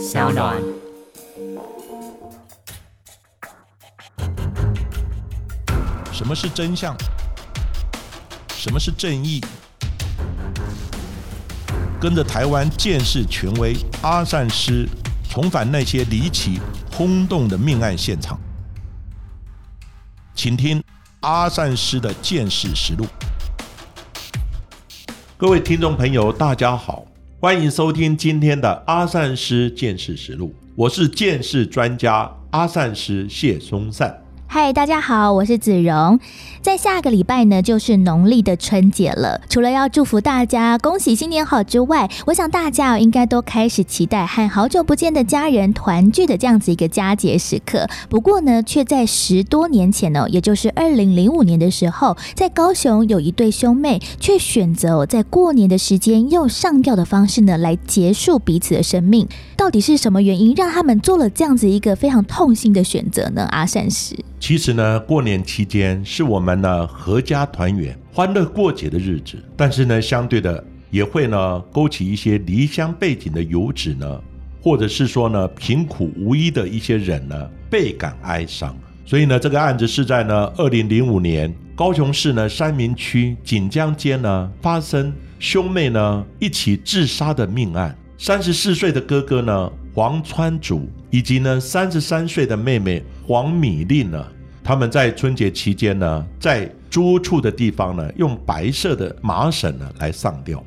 小暖。什么是真相？什么是正义？跟着台湾建士权威阿善师，重返那些离奇轰动的命案现场，请听阿善师的见识实录。各位听众朋友，大家好，欢迎收听今天的阿善师见识实录，我是见识专家阿善师谢松善。嗨，大家好，我是子荣。在下个礼拜呢，就是农历的春节了。除了要祝福大家恭喜新年好之外，我想大家应该都开始期待和好久不见的家人团聚的这样子一个佳节时刻。不过呢，却在十多年前呢，也就是二零零五年的时候，在高雄有一对兄妹，却选择在过年的时间用上吊的方式呢，来结束彼此的生命。到底是什么原因让他们做了这样子一个非常痛心的选择呢？阿善师。其实呢，过年期间是我们呢阖家团圆、欢乐过节的日子，但是呢，相对的也会呢勾起一些离乡背景的游子呢，或者是说呢贫苦无依的一些人呢倍感哀伤。所以呢，这个案子是在呢二零零五年高雄市呢三明区锦江街呢发生兄妹呢一起自杀的命案。三十四岁的哥哥呢黄川祖。以及呢，三十三岁的妹妹黄米令呢，他们在春节期间呢，在租处的地方呢，用白色的麻绳呢来上吊。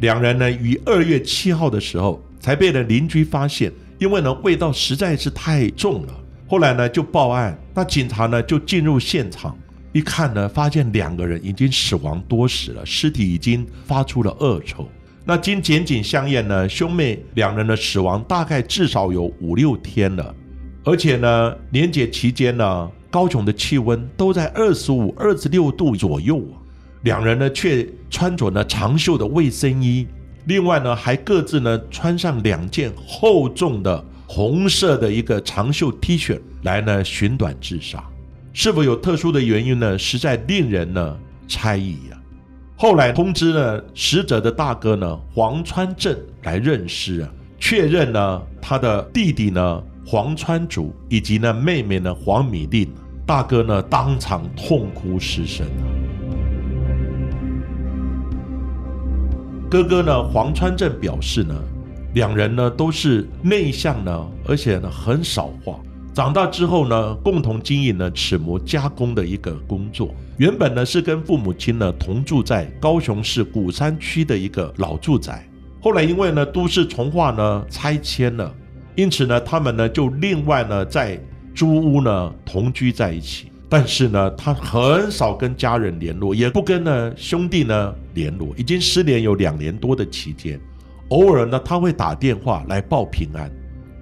两人呢，于二月七号的时候才被了邻居发现，因为呢味道实在是太重了。后来呢就报案，那警察呢就进入现场，一看呢，发现两个人已经死亡多时了，尸体已经发出了恶臭。那经检警相验呢，兄妹两人的死亡大概至少有五六天了，而且呢，年节期间呢，高雄的气温都在二十五、二十六度左右啊，两人呢却穿着呢长袖的卫生衣，另外呢还各自呢穿上两件厚重的红色的一个长袖 T 恤来呢寻短自杀，是否有特殊的原因呢？实在令人呢猜疑呀。后来通知呢死者的大哥呢黄川镇来认尸啊，确认呢他的弟弟呢黄川祖以及呢妹妹呢黄米令，大哥呢当场痛哭失声。哥哥呢黄川镇表示呢，两人呢都是内向呢，而且呢很少话。长大之后呢，共同经营了齿模加工的一个工作。原本呢是跟父母亲呢同住在高雄市鼓山区的一个老住宅，后来因为呢都市重化呢拆迁了，因此呢他们呢就另外呢在租屋呢同居在一起。但是呢他很少跟家人联络，也不跟呢兄弟呢联络，已经失联有两年多的期间。偶尔呢他会打电话来报平安，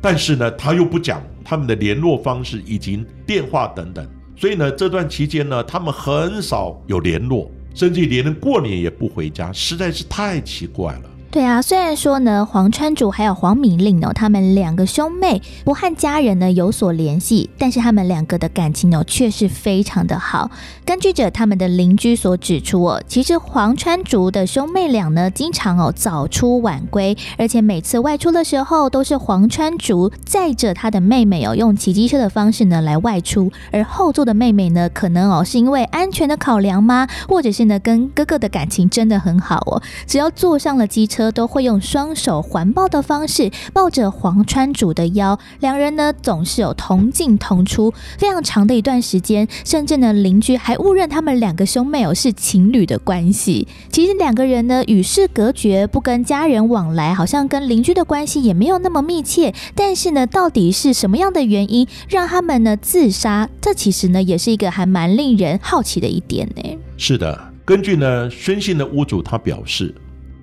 但是呢他又不讲。他们的联络方式以及电话等等，所以呢，这段期间呢，他们很少有联络，甚至连过年也不回家，实在是太奇怪了。对啊，虽然说呢，黄川主还有黄敏令哦，他们两个兄妹不和家人呢有所联系，但是他们两个的感情呢却是非常的好。根据着他们的邻居所指出哦，其实黄川竹的兄妹俩呢，经常哦早出晚归，而且每次外出的时候都是黄川竹载着他的妹妹哦，用骑机车的方式呢来外出，而后座的妹妹呢，可能哦是因为安全的考量吗，或者是呢跟哥哥的感情真的很好哦，只要坐上了机车。都会用双手环抱的方式抱着黄川主的腰，两人呢总是有同进同出，非常长的一段时间，甚至呢邻居还误认他们两个兄妹哦是情侣的关系。其实两个人呢与世隔绝，不跟家人往来，好像跟邻居的关系也没有那么密切。但是呢，到底是什么样的原因让他们呢自杀？这其实呢也是一个还蛮令人好奇的一点呢。是的，根据呢宣信的屋主他表示。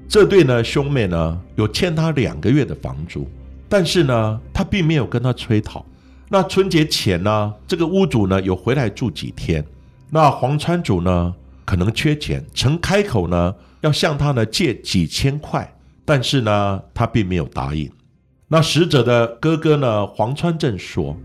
这对呢兄妹呢有欠他两个月的房租，但是呢他并没有跟他催讨。那春节前呢，这个屋主呢有回来住几天，那黄川主呢可能缺钱，曾开口呢要向他呢借几千块，但是呢他并没有答应。那死者的哥哥呢黄川正说，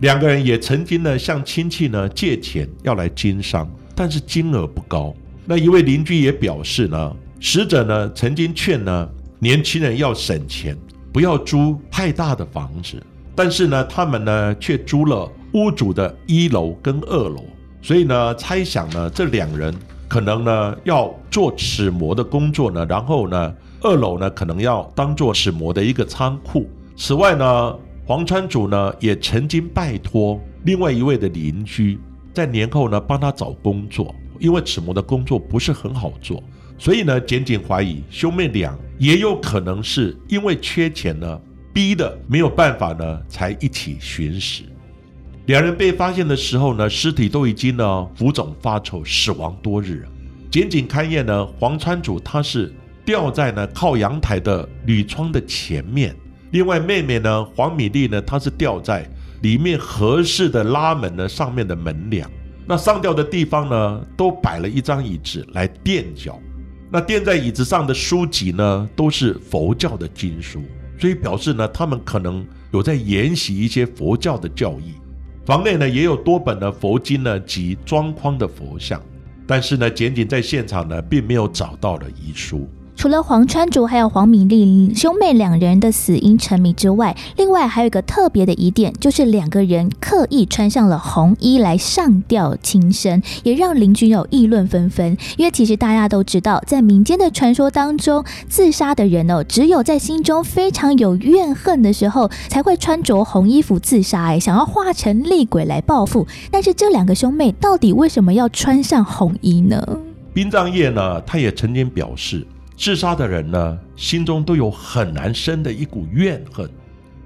两个人也曾经呢向亲戚呢借钱要来经商，但是金额不高。那一位邻居也表示呢。死者呢曾经劝呢年轻人要省钱，不要租太大的房子，但是呢，他们呢却租了屋主的一楼跟二楼，所以呢，猜想呢，这两人可能呢要做齿模的工作呢，然后呢，二楼呢可能要当做齿模的一个仓库。此外呢，黄川主呢也曾经拜托另外一位的邻居，在年后呢帮他找工作，因为齿模的工作不是很好做。所以呢，简简怀疑兄妹俩也有可能是因为缺钱呢，逼的没有办法呢，才一起寻死。两人被发现的时候呢，尸体都已经呢浮肿发臭，死亡多日。简简勘验呢，黄川主他是吊在呢靠阳台的铝窗的前面，另外妹妹呢黄米粒呢，她是吊在里面合适的拉门呢上面的门梁。那上吊的地方呢，都摆了一张椅子来垫脚。那垫在椅子上的书籍呢，都是佛教的经书，所以表示呢，他们可能有在研习一些佛教的教义。房内呢，也有多本的佛经呢及装框的佛像，但是呢，仅仅在现场呢，并没有找到了遗书。除了黄川竹还有黄敏丽兄妹两人的死因沉迷之外，另外还有一个特别的疑点，就是两个人刻意穿上了红衣来上吊轻生，也让邻居有议论纷纷。因为其实大家都知道，在民间的传说当中，自杀的人哦，只有在心中非常有怨恨的时候，才会穿着红衣服自杀，哎，想要化成厉鬼来报复。但是这两个兄妹到底为什么要穿上红衣呢？殡葬业呢，他也曾经表示。自杀的人呢，心中都有很难生的一股怨恨，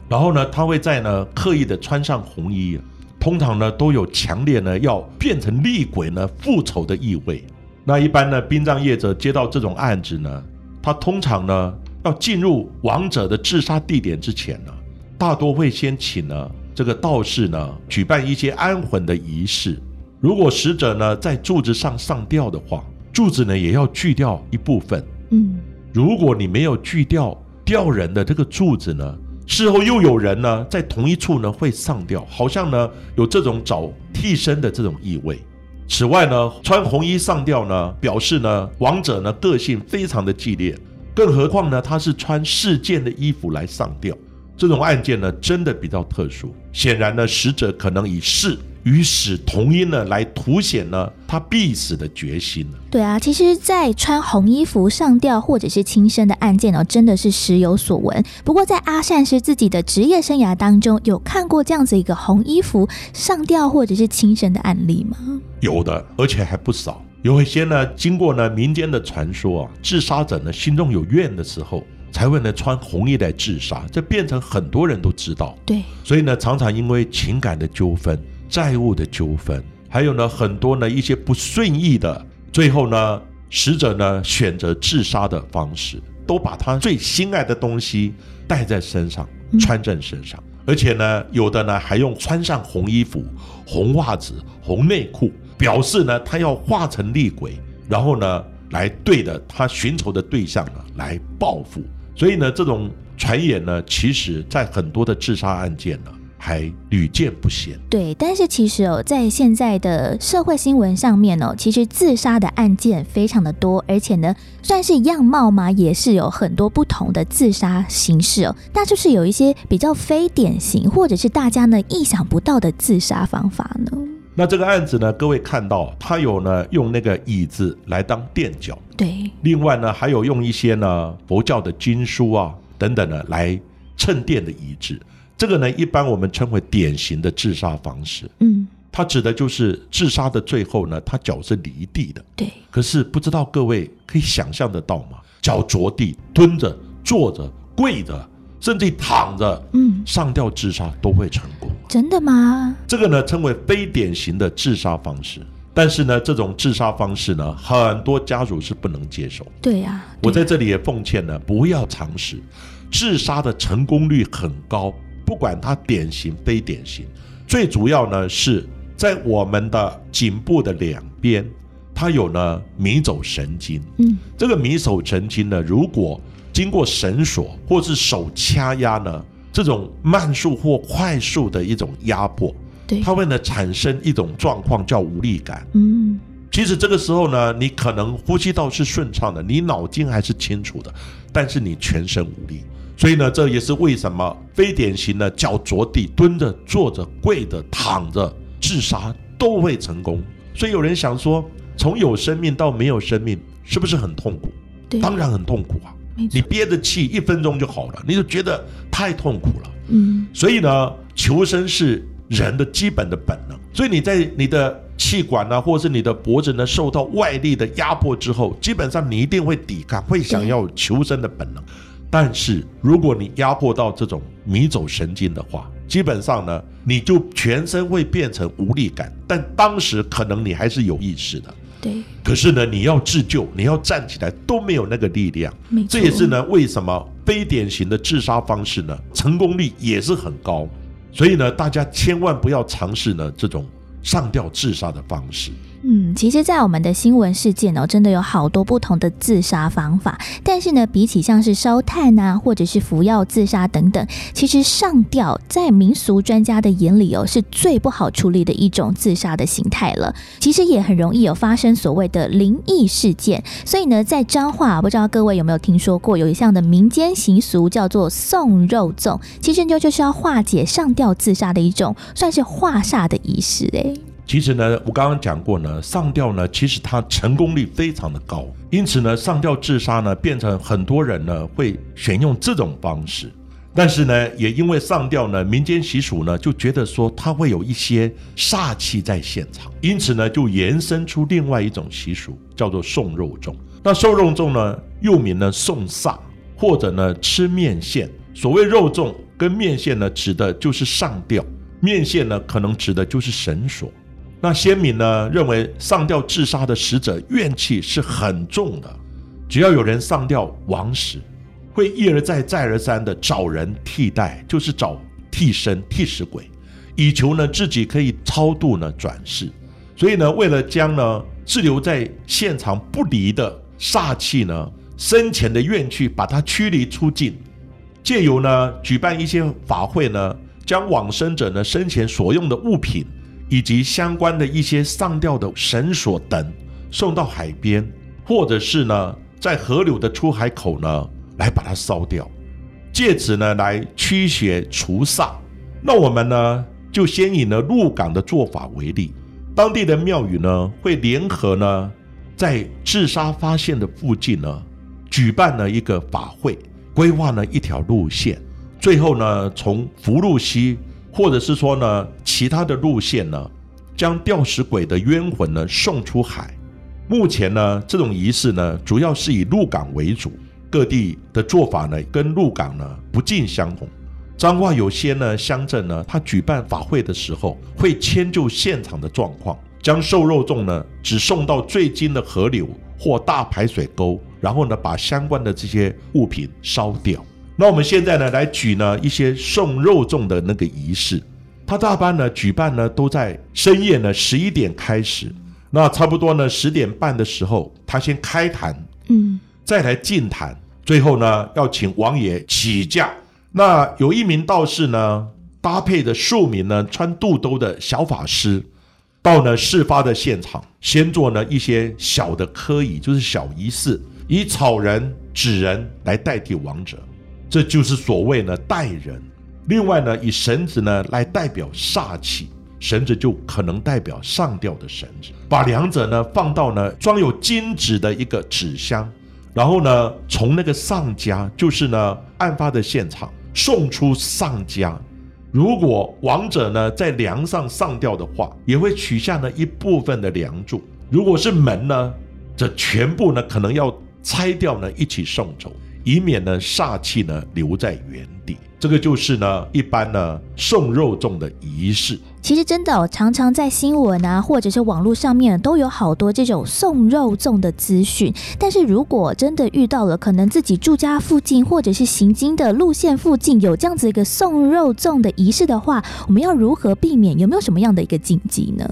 然后呢，他会在呢刻意的穿上红衣，通常呢都有强烈呢要变成厉鬼呢复仇的意味。那一般呢，殡葬业者接到这种案子呢，他通常呢要进入亡者的自杀地点之前呢，大多会先请呢这个道士呢举办一些安魂的仪式。如果死者呢在柱子上上吊的话，柱子呢也要锯掉一部分。嗯，如果你没有锯掉吊人的这个柱子呢，事后又有人呢在同一处呢会上吊，好像呢有这种找替身的这种意味。此外呢，穿红衣上吊呢，表示呢亡者呢个性非常的激烈，更何况呢他是穿事件的衣服来上吊，这种案件呢真的比较特殊。显然呢，死者可能以事。与死同音呢，来凸显呢他必死的决心呢。对啊，其实，在穿红衣服上吊或者是轻生的案件呢，真的是时有所闻。不过，在阿善师自己的职业生涯当中，有看过这样子一个红衣服上吊或者是轻生的案例吗？有的，而且还不少。有一些呢，经过呢民间的传说啊，自杀者呢心中有怨的时候，才会呢穿红衣来自杀，这变成很多人都知道。对，所以呢，常常因为情感的纠纷。债务的纠纷，还有呢很多呢一些不顺意的，最后呢死者呢选择自杀的方式，都把他最心爱的东西带在身上，穿在身上，而且呢有的呢还用穿上红衣服、红袜子、红内裤，表示呢他要化成厉鬼，然后呢来对着他寻仇的对象呢来报复。所以呢这种传言呢，其实在很多的自杀案件呢。还屡见不鲜。对，但是其实哦，在现在的社会新闻上面哦，其实自杀的案件非常的多，而且呢，算是样貌嘛，也是有很多不同的自杀形式哦。那就是有一些比较非典型，或者是大家呢意想不到的自杀方法呢。那这个案子呢，各位看到，他有呢用那个椅子来当垫脚，对。另外呢，还有用一些呢佛教的经书啊等等呢来衬垫的遗址。这个呢，一般我们称为典型的自杀方式。嗯，它指的就是自杀的最后呢，他脚是离地的。对。可是不知道各位可以想象得到吗？脚着地、蹲着、坐着、跪着，甚至躺着，嗯，上吊自杀都会成功。真的吗？这个呢，称为非典型的自杀方式。但是呢，这种自杀方式呢，很多家属是不能接受。对呀。我在这里也奉劝呢，不要尝试。自杀的成功率很高。不管它典型非典型，最主要呢是在我们的颈部的两边，它有呢迷走神经。嗯，这个迷走神经呢，如果经过绳索或是手掐压呢，这种慢速或快速的一种压迫，对，它会呢产生一种状况叫无力感。嗯，其实这个时候呢，你可能呼吸道是顺畅的，你脑筋还是清楚的，但是你全身无力。所以呢，这也是为什么非典型的脚着地、蹲着、坐着、跪着、躺着自杀都会成功。所以有人想说，从有生命到没有生命，是不是很痛苦？对，当然很痛苦啊！你憋着气一分钟就好了，你就觉得太痛苦了。嗯，所以呢，求生是人的基本的本能。所以你在你的气管呢，或者是你的脖子呢，受到外力的压迫之后，基本上你一定会抵抗，会想要求生的本能。但是如果你压迫到这种迷走神经的话，基本上呢，你就全身会变成无力感。但当时可能你还是有意识的。对，可是呢，你要自救，你要站起来都没有那个力量。这也是呢，为什么非典型的自杀方式呢，成功率也是很高。所以呢，大家千万不要尝试呢这种上吊自杀的方式。嗯，其实，在我们的新闻事件哦，真的有好多不同的自杀方法。但是呢，比起像是烧炭啊，或者是服药自杀等等，其实上吊在民俗专家的眼里哦，是最不好处理的一种自杀的形态了。其实也很容易有发生所谓的灵异事件。所以呢，在彰化，不知道各位有没有听说过有一项的民间习俗叫做送肉粽，其实就就是要化解上吊自杀的一种，算是化煞的仪式哎。其实呢，我刚刚讲过呢，上吊呢，其实它成功率非常的高，因此呢，上吊自杀呢，变成很多人呢会选用这种方式。但是呢，也因为上吊呢，民间习俗呢就觉得说它会有一些煞气在现场，因此呢，就延伸出另外一种习俗，叫做送肉粽。那送肉粽呢，又名呢送煞，或者呢吃面线。所谓肉粽跟面线呢，指的就是上吊；面线呢，可能指的就是绳索。那先民呢认为上吊自杀的死者怨气是很重的，只要有人上吊亡死，会一而再再而三的找人替代，就是找替身替死鬼，以求呢自己可以超度呢转世。所以呢，为了将呢滞留在现场不离的煞气呢生前的怨气把它驱离出境，借由呢举办一些法会呢，将往生者呢生前所用的物品。以及相关的一些上吊的绳索等，送到海边，或者是呢，在河流的出海口呢，来把它烧掉，借此呢来驱邪除煞。那我们呢，就先以呢鹿港的做法为例，当地的庙宇呢，会联合呢，在自杀发现的附近呢，举办了一个法会，规划了一条路线，最后呢，从福禄溪。或者是说呢，其他的路线呢，将吊死鬼的冤魂呢送出海。目前呢，这种仪式呢，主要是以鹿港为主，各地的做法呢，跟鹿港呢不尽相同。彰化有些呢乡镇呢，他举办法会的时候，会迁就现场的状况，将瘦肉粽呢只送到最近的河流或大排水沟，然后呢，把相关的这些物品烧掉。那我们现在呢，来举呢一些送肉粽的那个仪式，他大班呢举办呢都在深夜呢十一点开始，那差不多呢十点半的时候，他先开坛，嗯，再来进坛，最后呢要请王爷起驾。那有一名道士呢，搭配着数名呢穿肚兜的小法师，到呢事发的现场，先做呢一些小的科仪，就是小仪式，以草人、纸人来代替亡者。这就是所谓呢代人，另外呢以绳子呢来代表煞气，绳子就可能代表上吊的绳子。把两者呢放到呢装有金纸的一个纸箱，然后呢从那个上家，就是呢案发的现场送出上家。如果亡者呢在梁上上吊的话，也会取下呢一部分的梁柱。如果是门呢，这全部呢可能要拆掉呢一起送走。以免呢煞气呢留在原地，这个就是呢一般呢送肉粽的仪式。其实真的哦常常在新闻啊或者是网络上面都有好多这种送肉粽的资讯。但是如果真的遇到了可能自己住家附近或者是行经的路线附近有这样子一个送肉粽的仪式的话，我们要如何避免？有没有什么样的一个禁忌呢？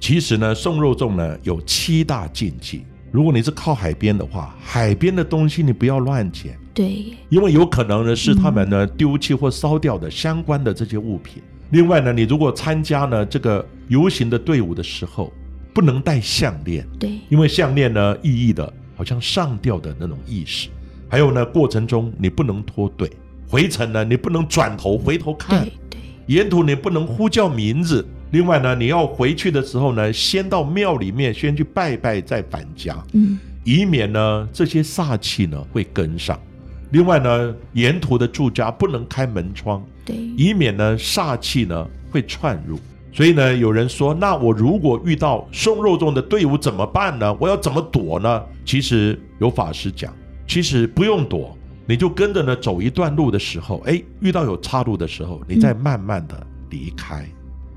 其实呢送肉粽呢有七大禁忌。如果你是靠海边的话，海边的东西你不要乱捡，对，因为有可能呢是他们呢丢弃或烧掉的相关的这些物品。另外呢，你如果参加呢这个游行的队伍的时候，不能戴项链，对，因为项链呢意义的好像上吊的那种意识。还有呢，过程中你不能脱队，回程呢，你不能转头回头看，对对，沿途你不能呼叫名字。另外呢，你要回去的时候呢，先到庙里面先去拜拜，再返家，嗯，以免呢这些煞气呢会跟上。另外呢，沿途的住家不能开门窗，对，以免呢煞气呢会窜入。所以呢，有人说，那我如果遇到送肉粽的队伍怎么办呢？我要怎么躲呢？其实有法师讲，其实不用躲，你就跟着呢走一段路的时候，哎，遇到有岔路的时候，你再慢慢的离开。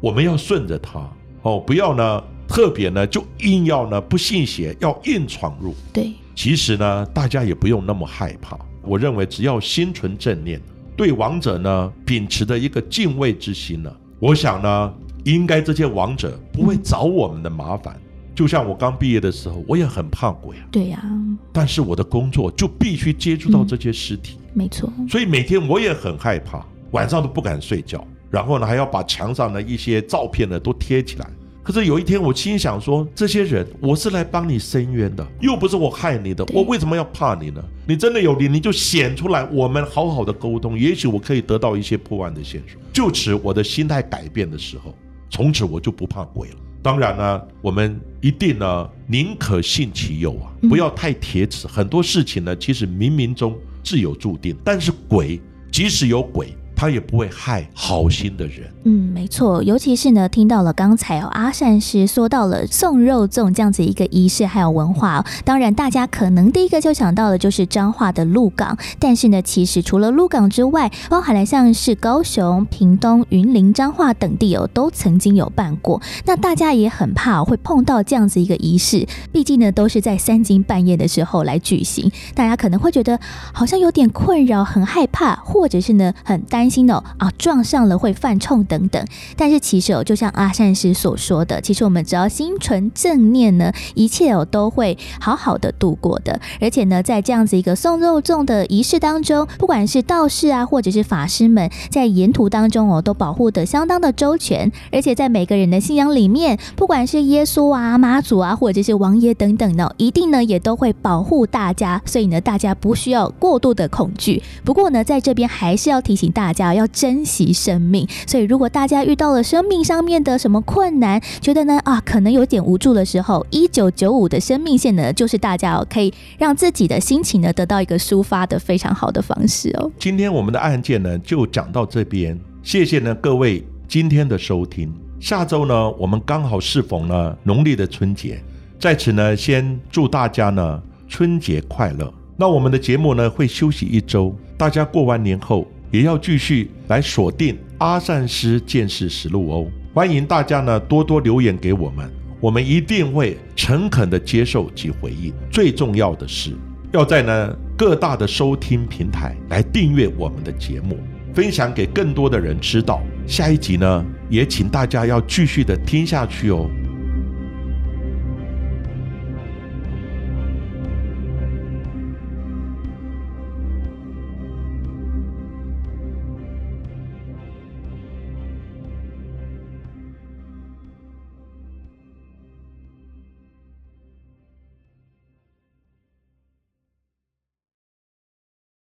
我们要顺着它哦，不要呢特别呢就硬要呢不信邪，要硬闯入。对，其实呢，大家也不用那么害怕。我认为只要心存正念，对王者呢秉持的一个敬畏之心呢，我想呢，应该这些王者不会找我们的麻烦。就像我刚毕业的时候，我也很怕鬼啊，对呀，但是我的工作就必须接触到这些尸体，没错，所以每天我也很害怕，晚上都不敢睡觉。然后呢，还要把墙上的一些照片呢都贴起来。可是有一天，我心想说，这些人我是来帮你伸冤的，又不是我害你的，我为什么要怕你呢？你真的有理，你就显出来，我们好好的沟通，也许我可以得到一些破案的线索。就此，我的心态改变的时候，从此我就不怕鬼了。当然呢，我们一定呢，宁可信其有啊，不要太铁齿。很多事情呢，其实冥冥中自有注定。但是鬼，即使有鬼。他也不会害好心的人。嗯，没错，尤其是呢，听到了刚才哦，阿善师说到了送肉粽这样子一个仪式还有文化。当然，大家可能第一个就想到的就是彰化的鹿港，但是呢，其实除了鹿港之外，包含了像是高雄、屏东、云林、彰化等地哦，都曾经有办过。那大家也很怕会碰到这样子一个仪式，毕竟呢，都是在三更半夜的时候来举行，大家可能会觉得好像有点困扰，很害怕，或者是呢，很担。担心哦啊撞上了会犯冲等等，但是其实哦，就像阿善师所说的，其实我们只要心存正念呢，一切哦都会好好的度过的。而且呢，在这样子一个送肉粽的仪式当中，不管是道士啊，或者是法师们，在沿途当中哦，都保护的相当的周全。而且在每个人的信仰里面，不管是耶稣啊、妈祖啊，或者是王爷等等呢，一定呢也都会保护大家。所以呢，大家不需要过度的恐惧。不过呢，在这边还是要提醒大。家要珍惜生命，所以如果大家遇到了生命上面的什么困难，觉得呢啊可能有点无助的时候，一九九五的生命线呢，就是大家哦可以让自己的心情呢得到一个抒发的非常好的方式哦。今天我们的案件呢就讲到这边，谢谢呢各位今天的收听。下周呢我们刚好适逢呢农历的春节，在此呢先祝大家呢春节快乐。那我们的节目呢会休息一周，大家过完年后。也要继续来锁定阿善师见识实录哦！欢迎大家呢多多留言给我们，我们一定会诚恳的接受及回应。最重要的是，要在呢各大的收听平台来订阅我们的节目，分享给更多的人知道。下一集呢，也请大家要继续的听下去哦。